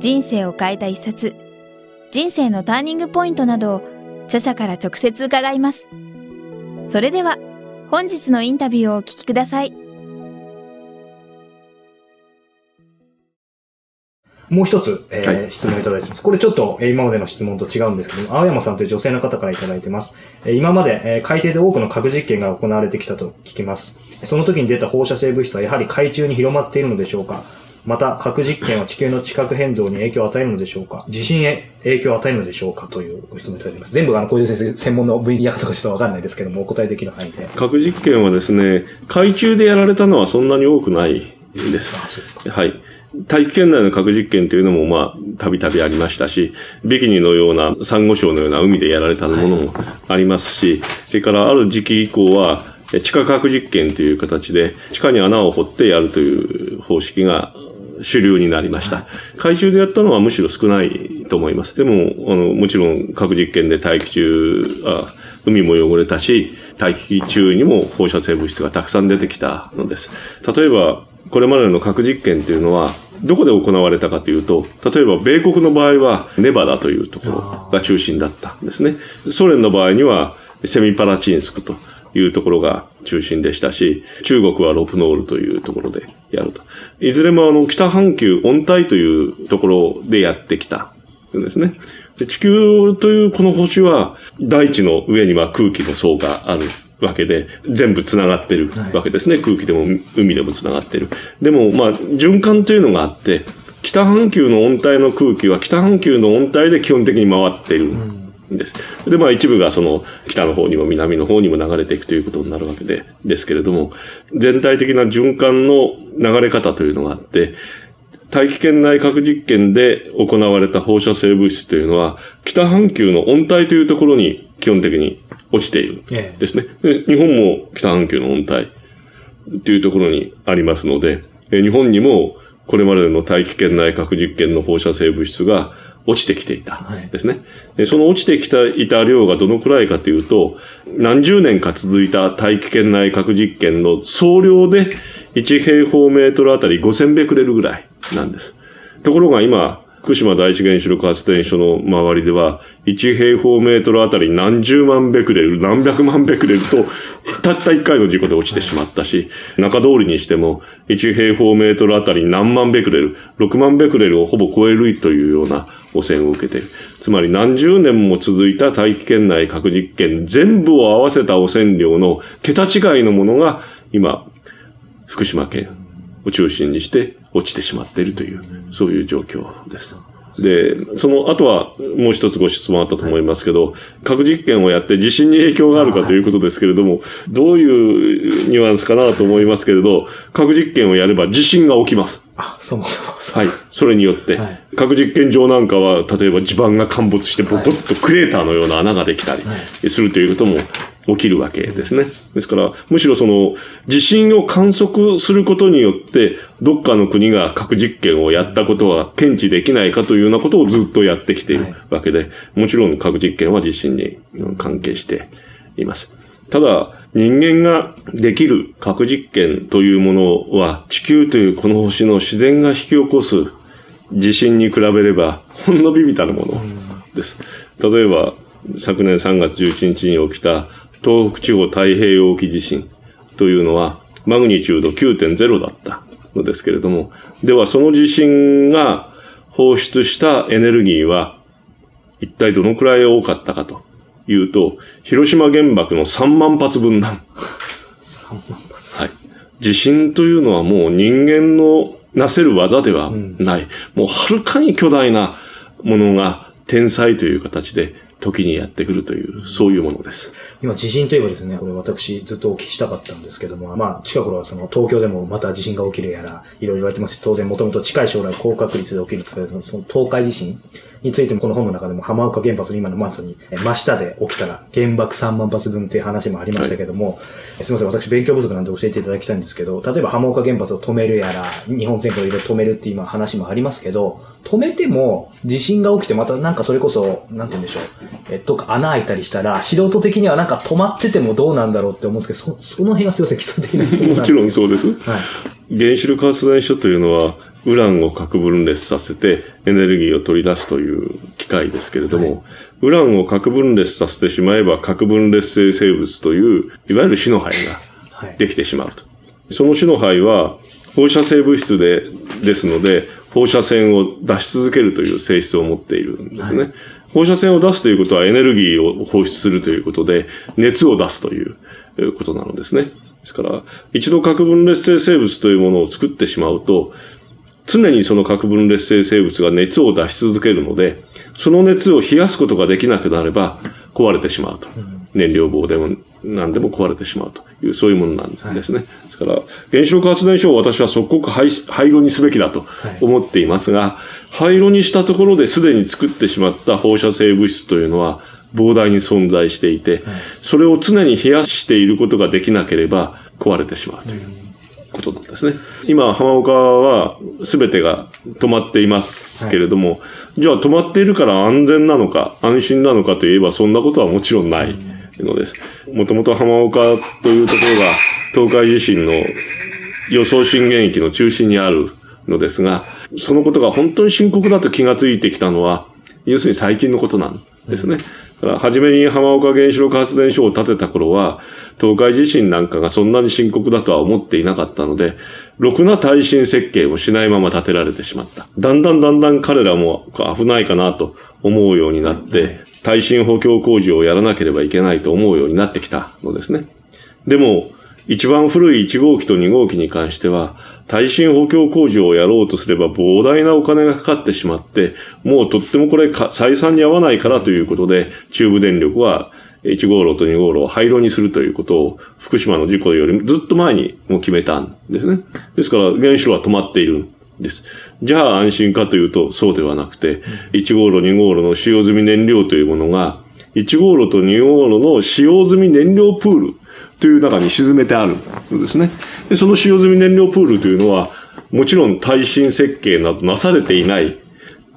人生を変えた一冊、人生のターニングポイントなどを著者から直接伺います。それでは、本日のインタビューをお聞きください。もう一つ、えー、はい、質問いただいてます。これちょっと、えー、今までの質問と違うんですけども、青山さんという女性の方からいただいてます。えー、今まで、えー、海底で多くの核実験が行われてきたと聞きます。その時に出た放射性物質はやはり海中に広まっているのでしょうか？また、核実験は地球の地殻変動に影響を与えるのでしょうか？地震へ影響を与えるのでしょうかというご質問いただいています。全部あの、小出先生専門の分野とかちょっとわかんないですけども、お答えできる範囲で。核実験はですね、海中でやられたのはそんなに多くないです。あそうですかはい。大気圏内の核実験というのも、まあ、たびたびありましたし、ビキニのような、サンゴ礁のような海でやられたものもありますし、それからある時期以降は、地下核実験という形で、地下に穴を掘ってやるという方式が主流になりました。海中でやったのはむしろ少ないと思います。でも、あの、もちろん核実験で大気中、あ海も汚れたし、大気中にも放射性物質がたくさん出てきたのです。例えば、これまでの核実験というのは、どこで行われたかというと、例えば米国の場合はネバダというところが中心だったんですね。ソ連の場合にはセミパラチンスクというところが中心でしたし、中国はロプノールというところでやると。いずれもあの北半球温帯というところでやってきたんですね。で地球というこの星は大地の上には空気の層があるわけで、全部繋がってるわけですね。はい、空気でも海でも繋がってる。でも、まあ、循環というのがあって、北半球の温帯の空気は北半球の温帯で基本的に回っている。うんです。で、まあ一部がその北の方にも南の方にも流れていくということになるわけで、ですけれども、全体的な循環の流れ方というのがあって、大気圏内核実験で行われた放射性物質というのは、北半球の温帯というところに基本的に落ちているですね。で日本も北半球の温帯というところにありますので、日本にもこれまでの大気圏内核実験の放射性物質が落ちてきていたですね。はい、その落ちてきていた量がどのくらいかというと、何十年か続いた大気圏内核実験の総量で1平方メートルあたり5000ベクレルぐらいなんです。ところが今、福島第一原子力発電所の周りでは、1平方メートルあたり何十万ベクレル、何百万ベクレルと、たった1回の事故で落ちてしまったし、中通りにしても、1平方メートルあたり何万ベクレル、6万ベクレルをほぼ超えるというような汚染を受けている。つまり何十年も続いた大気圏内核実験全部を合わせた汚染量の桁違いのものが今、福島県を中心にして落ちてしまっているという、そういう状況です。で、その後はもう一つご質問あったと思いますけど、核実験をやって地震に影響があるかということですけれども、どういうニュアンスかなと思いますけれど、核実験をやれば地震が起きます。あ、そもそも。はい。それによって、はい、核実験場なんかは、例えば地盤が陥没してボコッとクレーターのような穴ができたりするということも起きるわけですね。ですから、むしろその、地震を観測することによって、どっかの国が核実験をやったことは検知できないかというようなことをずっとやってきているわけで、もちろん核実験は地震に関係しています。ただ、人間ができる核実験というものは、地球というこの星の自然が引き起こす地震に比べれば、ほんの微々たるものです。例えば、昨年3月11日に起きた東北地方太平洋沖地震というのは、マグニチュード9.0だったのですけれども、ではその地震が放出したエネルギーは、一体どのくらい多かったかというと、広島原爆の3万発分だ。3万発はい。地震というのはもう人間のなせる技ではない。うん、もうはるかに巨大なものが天才という形で時にやってくるという、そういうものです。今、地震といえばですね、これ私ずっとお聞きしたかったんですけども、まあ、近頃はその東京でもまた地震が起きるやら、いろいろ言われてますし、当然もともと近い将来高確率で起きるとされるその東海地震についてもこの本の中でも浜岡原発の今のまさにえ真下で起きたら原爆3万発分っていう話もありましたけども、えすみません、私勉強不足なんで教えていただきたいんですけど、例えば浜岡原発を止めるやら、日本全国いろいろ止めるっていう今話もありますけど、止めても地震が起きてまたなんかそれこそ、なんて言うんでしょう、えっと、穴開いたりしたら、素人的にはなんか止まっててもどうなんだろうって思うんですけど、そ、その辺はすいません、基礎的な質問なんですもちろんそうです。はい。原子力発電所というのは、ウランを核分裂させてエネルギーを取り出すという機械ですけれども、はいウランを核分裂させてしまえば核分裂性生物という、いわゆる死の灰はいができてしまうと。その死の灰は放射性物質で、ですので、放射線を出し続けるという性質を持っているんですね。放射線を出すということはエネルギーを放出するということで、熱を出すというえーことなのですね。ですから、一度核分裂性生物というものを作ってしまうと、常にその核分裂性生物が熱を出し続けるので、その熱を冷やすことができなくなれば壊れてしまうと。燃料棒でも何でも壊れてしまうという、そういうものなんですね。ですから、原子力発電所を私は即刻廃廃炉にすべきだと思っていますが、廃炉にしたところですでに作ってしまった放射性物質というのは膨大に存在していて、それを常に冷やしていることができなければ壊れてしまうという。ことなんですね。今、浜岡は全てが止まっていますけれども、じゃあ止まっているから安全なのか、安心なのかといえばそんなことはもちろんないのです。もともと浜岡というところが東海地震の予想震源域の中心にあるのですが、そのことが本当に深刻だと気がついてきたのは、要するに最近のことなんですね。だから初めに浜岡原子力発電所を建てた頃は、東海地震なんかがそんなに深刻だとは思っていなかったので、ろくな耐震設計をしないまま建てられてしまった。だんだんだんだん彼らも危ないかなと思うようになって、耐震補強工事をやらなければいけないと思うようになってきたのですね。でも、一番古い1号機と2号機に関しては、耐震補強工事をやろうとすれば膨大なお金がかかってしまって、もうとってもこれか採算に合わないからということで、中部電力は1号炉と2号炉を廃炉にするということを福島の事故よりもずっと前にもう決めたんですね。ですから原子炉は止まっているんです。じゃあ安心かというとそうではなくて、1号炉2号炉の使用済み燃料というものが、1号炉と2号炉の使用済み燃料プールという中に沈めてあるんですね。で、その使用済み燃料プールというのは、もちろん耐震設計などなされていない。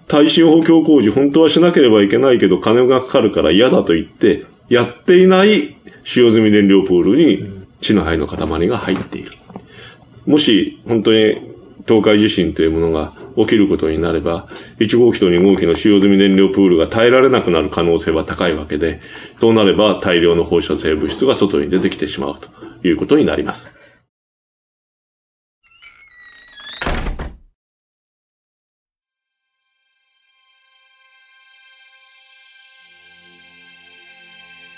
耐震補強工事本当はしなければいけないけど金がかかるから嫌だと言って、やっていない使用済み燃料プールに地の灰の塊が入っている。もし本当に東海地震というものが起きることになれば、1号機と2号機の使用済み燃料プールが耐えられなくなる可能性は高いわけで、そうなれば大量の放射性物質が外に出てきてしまうということになります。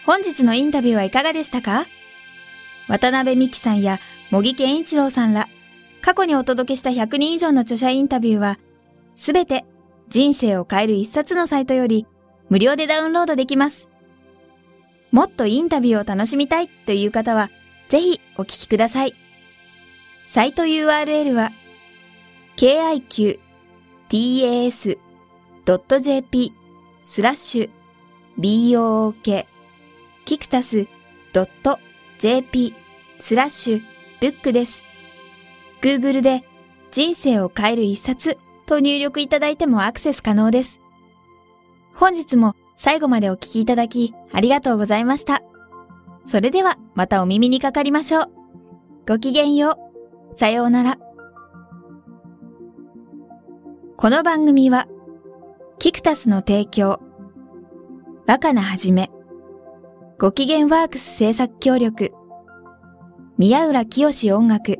本日のインタビューはいかがでしたか？渡辺美希さんや茂木健一郎さんら、過去にお届けした100人以上の著者インタビューは、すべて人生を変える一冊のサイトより無料でダウンロードできます。もっとインタビューを楽しみたいという方は、ぜひお聞きください。サイト URL は、kiqtas.jp スラッシュ book キクタス .jp スラッシュブックです。Google で人生を変える一冊と入力いただいてもアクセス可能です。本日も最後までお聞きいただきありがとうございました。それではまたお耳にかかりましょう。ごきげんよう。さようなら。この番組は、キクタスの提供、若菜はじめ、ご機嫌ワークス制作協力、宮浦清志音楽、